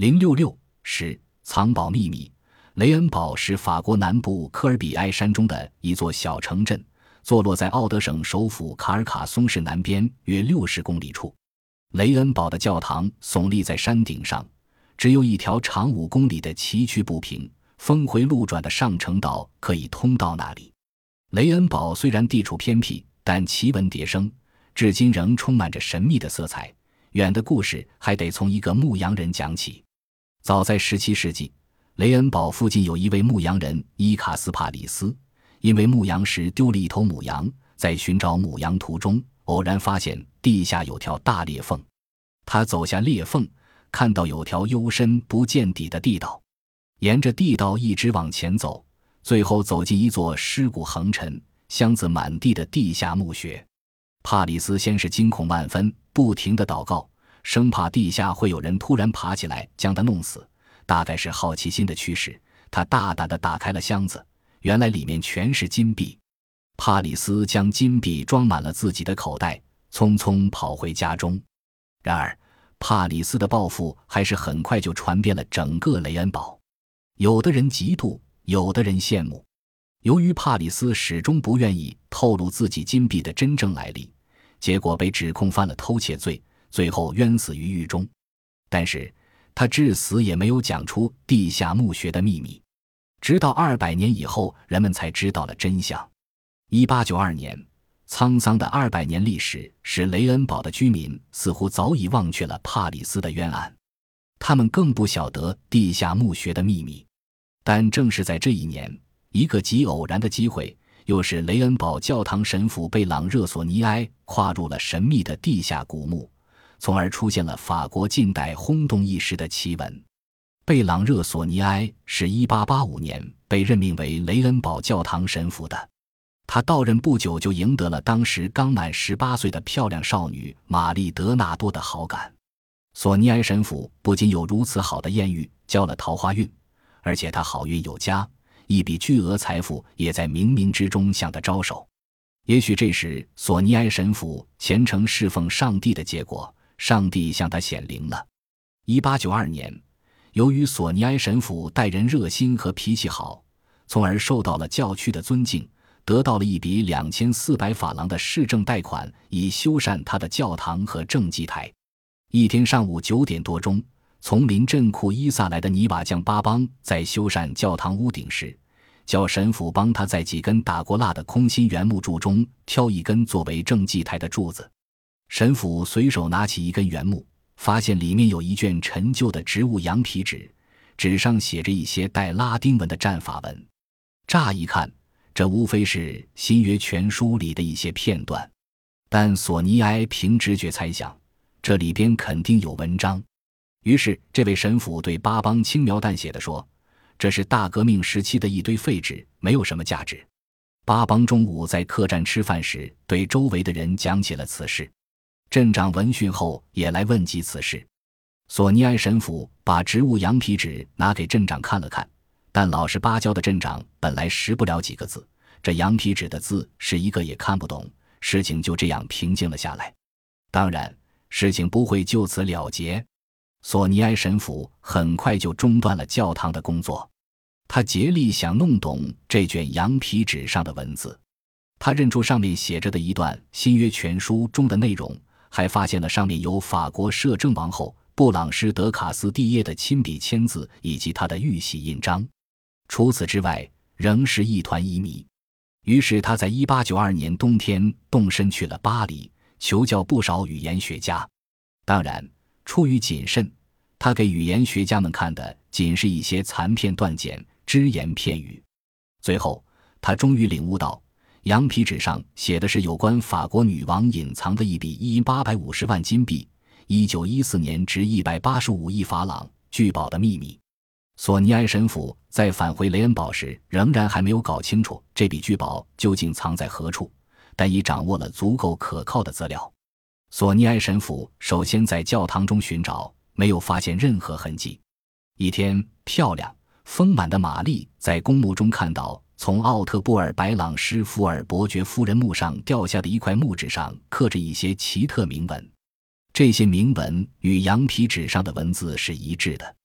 零六六十藏宝秘密。雷恩堡是法国南部科尔比埃山中的一座小城镇，坐落在奥德省首府卡尔卡松市南边约六十公里处。雷恩堡的教堂耸立在山顶上，只有一条长五公里的崎岖不平、峰回路转的上城道可以通到那里。雷恩堡虽然地处偏僻，但奇闻迭生，至今仍充满着神秘的色彩。远的故事还得从一个牧羊人讲起。早在十七世纪，雷恩堡附近有一位牧羊人伊卡斯帕里斯，因为牧羊时丢了一头母羊，在寻找母羊途中，偶然发现地下有条大裂缝。他走下裂缝，看到有条幽深不见底的地道，沿着地道一直往前走，最后走进一座尸骨横陈、箱子满地的地下墓穴。帕里斯先是惊恐万分，不停的祷告，生怕地下会有人突然爬起来将他弄死。大概是好奇心的驱使，他大胆的打开了箱子，原来里面全是金币。帕里斯将金币装满了自己的口袋，匆匆跑回家中。然而，帕里斯的抱负还是很快就传遍了整个雷恩堡，有的人嫉妒，有的人羡慕。由于帕里斯始终不愿意透露自己金币的真正来历，结果被指控犯了偷窃罪，最后冤死于狱中。但是他至死也没有讲出地下墓穴的秘密，直到二百年以后，人们才知道了真相。一八九二年，沧桑的二百年历史使雷恩堡的居民似乎早已忘却了帕里斯的冤案，他们更不晓得地下墓穴的秘密。但正是在这一年。一个极偶然的机会，又使雷恩堡教堂神父贝朗热索尼埃跨入了神秘的地下古墓，从而出现了法国近代轰动一时的奇闻。贝朗热索尼埃是一八八五年被任命为雷恩堡教堂神父的，他到任不久就赢得了当时刚满十八岁的漂亮少女玛丽德纳多的好感。索尼埃神父不仅有如此好的艳遇，交了桃花运，而且他好运有加。一笔巨额财富也在冥冥之中向他招手，也许这是索尼埃神父虔诚侍奉上帝的结果，上帝向他显灵了。一八九二年，由于索尼埃神父待人热心和脾气好，从而受到了教区的尊敬，得到了一笔两千四百法郎的市政贷款，以修缮他的教堂和正祭台。一天上午九点多钟。从临镇库伊萨来的泥瓦匠巴邦在修缮教堂屋顶时，叫神父帮他在几根打过蜡的空心圆木柱中挑一根作为正祭台的柱子。神父随手拿起一根原木，发现里面有一卷陈旧的植物羊皮纸，纸上写着一些带拉丁文的战法文。乍一看，这无非是新约全书里的一些片段，但索尼埃凭直觉猜想，这里边肯定有文章。于是，这位神父对巴邦轻描淡写的说：“这是大革命时期的一堆废纸，没有什么价值。”巴邦中午在客栈吃饭时，对周围的人讲起了此事。镇长闻讯后也来问及此事。索尼埃神父把植物羊皮纸拿给镇长看了看，但老实巴交的镇长本来识不了几个字，这羊皮纸的字是一个也看不懂。事情就这样平静了下来。当然，事情不会就此了结。索尼埃神父很快就中断了教堂的工作，他竭力想弄懂这卷羊皮纸上的文字。他认出上面写着的一段新约全书中的内容，还发现了上面有法国摄政王后布朗施德卡斯蒂耶的亲笔签字以及他的玉玺印章。除此之外，仍是一团疑迷。于是他在一八九二年冬天动身去了巴黎，求教不少语言学家。当然。出于谨慎，他给语言学家们看的仅是一些残片断简、只言片语。最后，他终于领悟到，羊皮纸上写的是有关法国女王隐藏的一笔一八百五十万金币，一九一四年值一百八十五亿法郎聚宝的秘密。索尼埃神父在返回雷恩堡时，仍然还没有搞清楚这笔聚宝究竟藏在何处，但已掌握了足够可靠的资料。索尼埃神父首先在教堂中寻找，没有发现任何痕迹。一天，漂亮丰满的玛丽在公墓中看到从奥特布尔白朗施福尔伯爵夫人墓上掉下的一块木纸，上刻着一些奇特铭文。这些铭文与羊皮纸上的文字是一致的。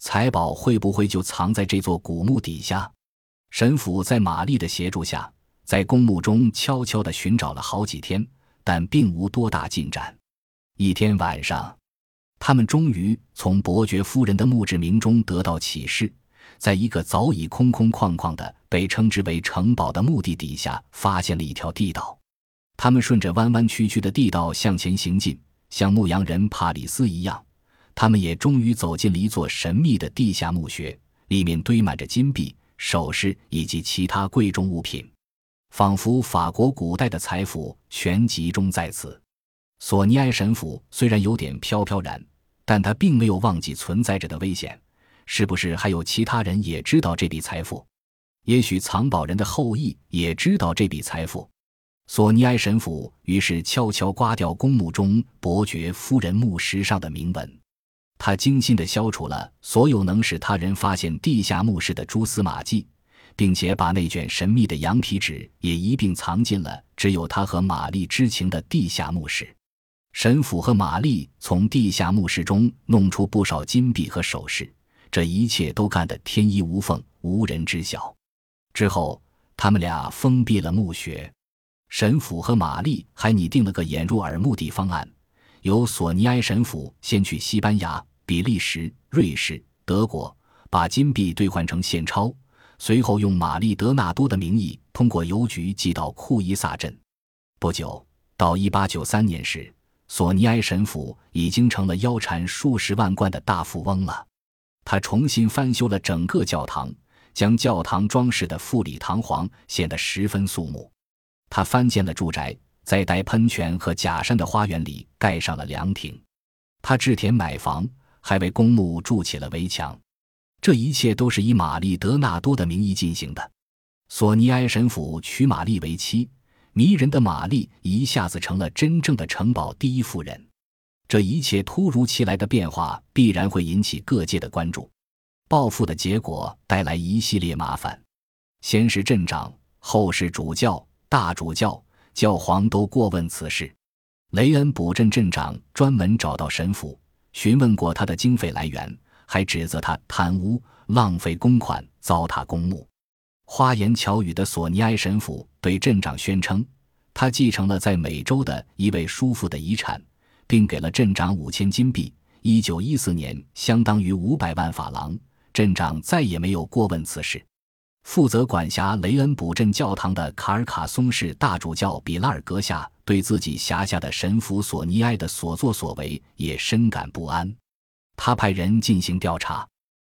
财宝会不会就藏在这座古墓底下？神父在玛丽的协助下，在公墓中悄悄地寻找了好几天，但并无多大进展。一天晚上，他们终于从伯爵夫人的墓志铭中得到启示，在一个早已空空旷旷的、被称之为城堡的墓地底下，发现了一条地道。他们顺着弯弯曲曲的地道向前行进，像牧羊人帕里斯一样。他们也终于走进了一座神秘的地下墓穴，里面堆满着金币、首饰以及其他贵重物品，仿佛法国古代的财富全集中在此。索尼埃神父虽然有点飘飘然，但他并没有忘记存在着的危险。是不是还有其他人也知道这笔财富？也许藏宝人的后裔也知道这笔财富。索尼埃神父于是悄悄刮掉公墓中伯爵夫人墓石上的铭文。他精心地消除了所有能使他人发现地下墓室的蛛丝马迹，并且把那卷神秘的羊皮纸也一并藏进了只有他和玛丽知情的地下墓室。神父和玛丽从地下墓室中弄出不少金币和首饰，这一切都干得天衣无缝，无人知晓。之后，他们俩封闭了墓穴。神父和玛丽还拟定了个掩入耳目的方案。由索尼埃神父先去西班牙、比利时、瑞士、德国，把金币兑换成现钞，随后用玛丽德纳多的名义通过邮局寄到库伊萨镇。不久，到一八九三年时，索尼埃神父已经成了腰缠数十万贯的大富翁了。他重新翻修了整个教堂，将教堂装饰的富丽堂皇，显得十分肃穆。他翻建了住宅。在带喷泉和假山的花园里盖上了凉亭，他置田买房，还为公墓筑起了围墙。这一切都是以玛丽德纳多的名义进行的。索尼埃神父娶玛丽为妻，迷人的玛丽一下子成了真正的城堡第一夫人。这一切突如其来的变化必然会引起各界的关注。报复的结果带来一系列麻烦，先是镇长，后是主教、大主教。教皇都过问此事，雷恩堡镇镇长专门找到神父询问过他的经费来源，还指责他贪污、浪费公款、糟蹋公墓。花言巧语的索尼埃神父对镇长宣称，他继承了在美洲的一位叔父的遗产，并给了镇长五千金币。一九一四年，相当于五百万法郎。镇长再也没有过问此事。负责管辖雷恩堡镇教堂的卡尔卡松市大主教比拉尔阁下，对自己辖下的神父索尼埃的所作所为也深感不安。他派人进行调查，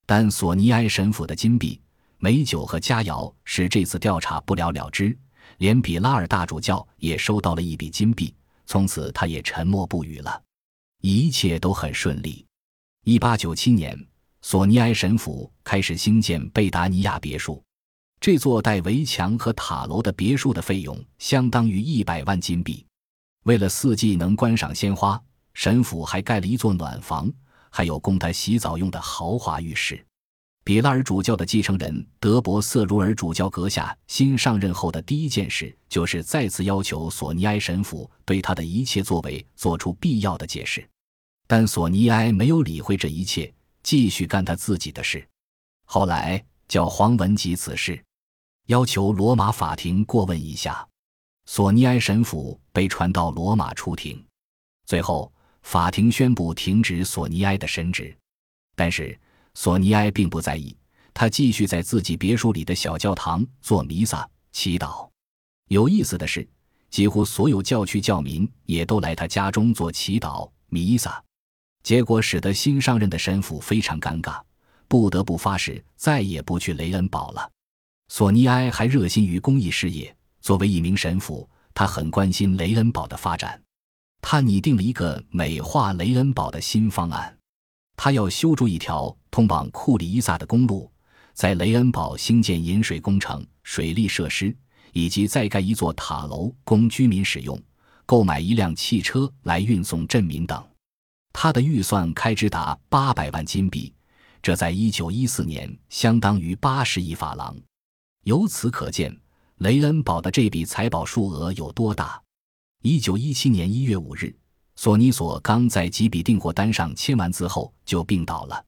但索尼埃神父的金币、美酒和佳肴使这次调查不了了之。连比拉尔大主教也收到了一笔金币，从此他也沉默不语了。一切都很顺利。一八九七年，索尼埃神父开始兴建贝达尼亚别墅。这座带围墙和塔楼的别墅的费用相当于一百万金币。为了四季能观赏鲜花，神父还盖了一座暖房，还有供他洗澡用的豪华浴室。比拉尔主教的继承人德伯瑟茹尔主教阁下新上任后的第一件事，就是再次要求索尼埃神父对他的一切作为做出必要的解释。但索尼埃没有理会这一切，继续干他自己的事。后来叫黄文吉此事。要求罗马法庭过问一下，索尼埃神父被传到罗马出庭，最后法庭宣布停止索尼埃的神职。但是索尼埃并不在意，他继续在自己别墅里的小教堂做弥撒祈祷。有意思的是，几乎所有教区教民也都来他家中做祈祷弥撒，结果使得新上任的神父非常尴尬，不得不发誓再也不去雷恩堡了。索尼埃还热心于公益事业。作为一名神父，他很关心雷恩堡的发展。他拟定了一个美化雷恩堡的新方案。他要修筑一条通往库里伊萨的公路，在雷恩堡兴建饮水工程、水利设施，以及再盖一座塔楼供居民使用，购买一辆汽车来运送镇民等。他的预算开支达八百万金币，这在一九一四年相当于八十亿法郎。由此可见，雷恩堡的这笔财宝数额有多大。一九一七年一月五日，索尼索刚在几笔订货单上签完字后就病倒了。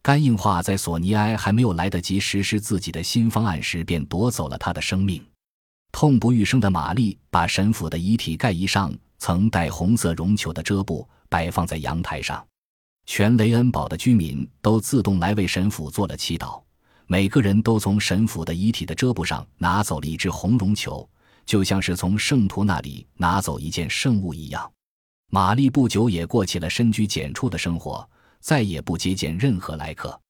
肝硬化在索尼埃还没有来得及实施自己的新方案时，便夺走了他的生命。痛不欲生的玛丽把神父的遗体盖衣上曾带红色绒球的遮布摆放在阳台上，全雷恩堡的居民都自动来为神父做了祈祷。每个人都从神父的遗体的遮布上拿走了一只红绒球，就像是从圣徒那里拿走一件圣物一样。玛丽不久也过起了深居简出的生活，再也不接见任何来客。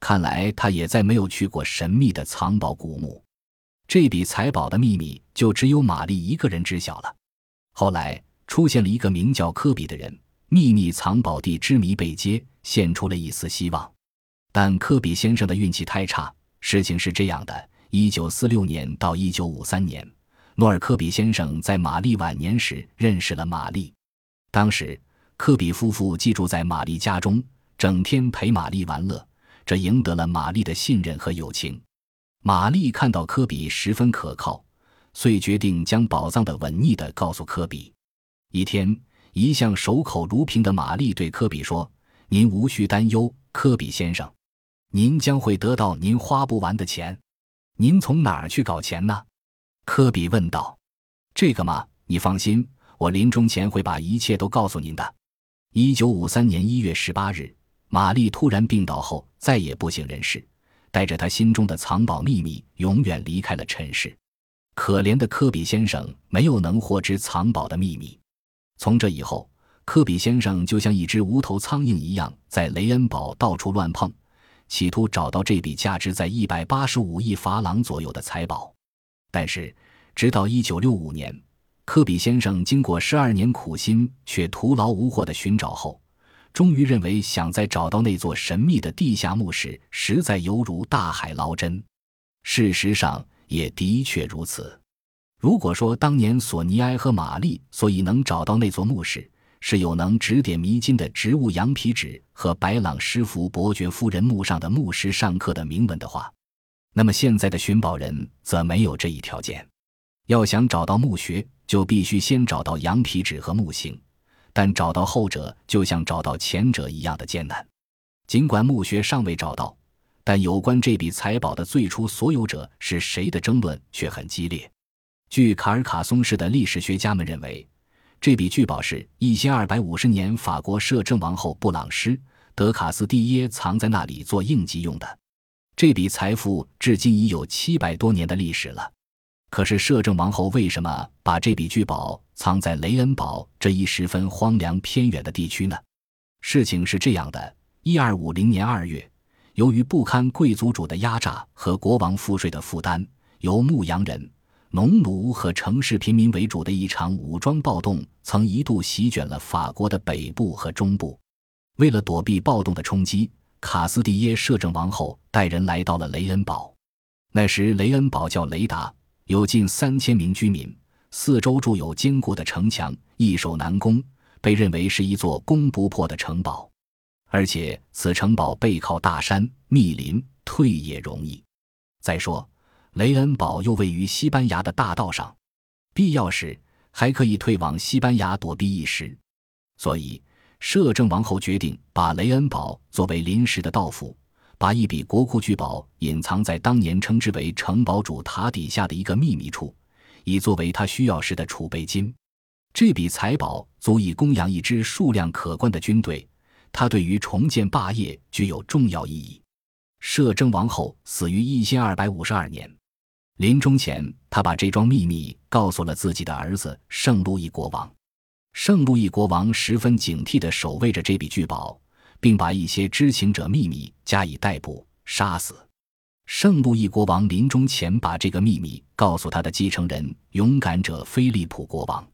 看来她也再没有去过神秘的藏宝古墓。这笔财宝的秘密就只有玛丽一个人知晓了。后来出现了一个名叫科比的人，秘密藏宝地之谜被揭，现出了一丝希望。但科比先生的运气太差。事情是这样的：一九四六年到一九五三年，诺尔科比先生在玛丽晚年时认识了玛丽。当时，科比夫妇寄住在玛丽家中，整天陪玛丽玩乐，这赢得了玛丽的信任和友情。玛丽看到科比十分可靠，遂决定将宝藏的稳逆的告诉科比。一天，一向守口如瓶的玛丽对科比说：“您无需担忧，科比先生，您将会得到您花不完的钱。您从哪儿去搞钱呢？”科比问道。“这个嘛，你放心，我临终前会把一切都告诉您的。”一九五三年一月十八日，玛丽突然病倒后，再也不省人事。带着她心中的藏宝秘密，永远离开了尘世。可怜的科比先生没有能获知藏宝的秘密。从这以后，科比先生就像一只无头苍蝇一样，在雷恩堡到处乱碰，企图找到这笔价值在一百八十五亿法郎左右的财宝。但是，直到一九六五年，科比先生经过十二年苦心却徒劳无获的寻找后，终于认为，想再找到那座神秘的地下墓室，实在犹如大海捞针。事实上，也的确如此。如果说当年索尼埃和玛丽所以能找到那座墓室，是有能指点迷津的植物羊皮纸和白朗师傅伯爵夫人墓上的牧师上课的铭文的话，那么现在的寻宝人则没有这一条件。要想找到墓穴，就必须先找到羊皮纸和木形。但找到后者就像找到前者一样的艰难。尽管墓穴尚未找到，但有关这笔财宝的最初所有者是谁的争论却很激烈。据卡尔卡松市的历史学家们认为，这笔巨宝是一千二百五十年法国摄政王后布朗施·德卡斯蒂耶藏在那里做应急用的。这笔财富至今已有七百多年的历史了。可是摄政王后为什么把这笔巨宝藏在雷恩堡这一十分荒凉偏远的地区呢？事情是这样的：一二五零年二月，由于不堪贵族主的压榨和国王赋税的负担，由牧羊人、农奴和城市平民为主的一场武装暴动，曾一度席卷了法国的北部和中部。为了躲避暴动的冲击，卡斯蒂耶摄政王后带人来到了雷恩堡。那时，雷恩堡叫雷达。有近三千名居民，四周筑有坚固的城墙，易守难攻，被认为是一座攻不破的城堡。而且此城堡背靠大山密林，退也容易。再说，雷恩堡又位于西班牙的大道上，必要时还可以退往西班牙躲避一时。所以，摄政王后决定把雷恩堡作为临时的道府。把一笔国库巨宝隐藏在当年称之为城堡主塔底下的一个秘密处，以作为他需要时的储备金。这笔财宝足以供养一支数量可观的军队，它对于重建霸业具有重要意义。摄政王后死于一千二百五十二年，临终前，他把这桩秘密告诉了自己的儿子圣路易国王。圣路易国王十分警惕地守卫着这笔巨宝。并把一些知情者秘密加以逮捕、杀死。圣路易国王临终前把这个秘密告诉他的继承人勇敢者菲利普国王，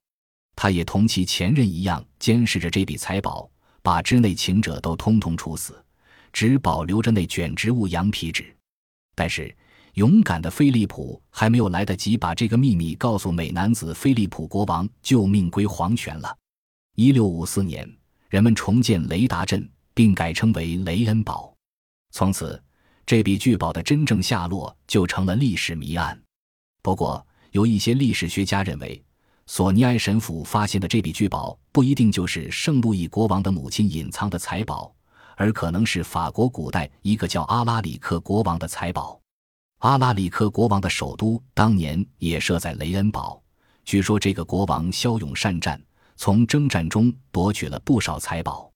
他也同其前任一样监视着这笔财宝，把知内情者都通通处死，只保留着那卷植物羊皮纸。但是，勇敢的菲利普还没有来得及把这个秘密告诉美男子菲利普国王，就命归黄泉了。一六五四年，人们重建雷达镇。并改称为雷恩堡，从此这笔巨宝的真正下落就成了历史谜案。不过，有一些历史学家认为，索尼埃神父发现的这笔巨宝不一定就是圣路易国王的母亲隐藏的财宝，而可能是法国古代一个叫阿拉里克国王的财宝。阿拉里克国王的首都当年也设在雷恩堡。据说这个国王骁勇善战，从征战中夺取了不少财宝。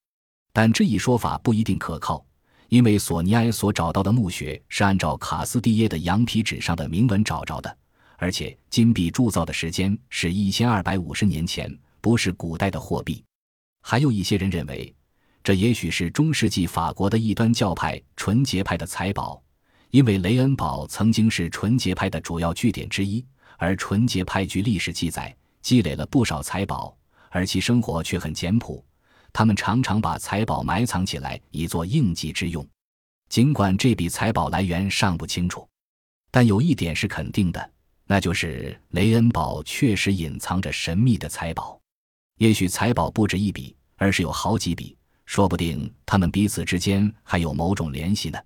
但这一说法不一定可靠，因为索尼埃所找到的墓穴是按照卡斯蒂耶的羊皮纸上的铭文找着的，而且金币铸造的时间是一千二百五十年前，不是古代的货币。还有一些人认为，这也许是中世纪法国的异端教派纯洁派的财宝，因为雷恩堡曾经是纯洁派的主要据点之一，而纯洁派据历史记载积累了不少财宝，而其生活却很简朴。他们常常把财宝埋藏起来，以作应急之用。尽管这笔财宝来源尚不清楚，但有一点是肯定的，那就是雷恩堡确实隐藏着神秘的财宝。也许财宝不止一笔，而是有好几笔，说不定他们彼此之间还有某种联系呢。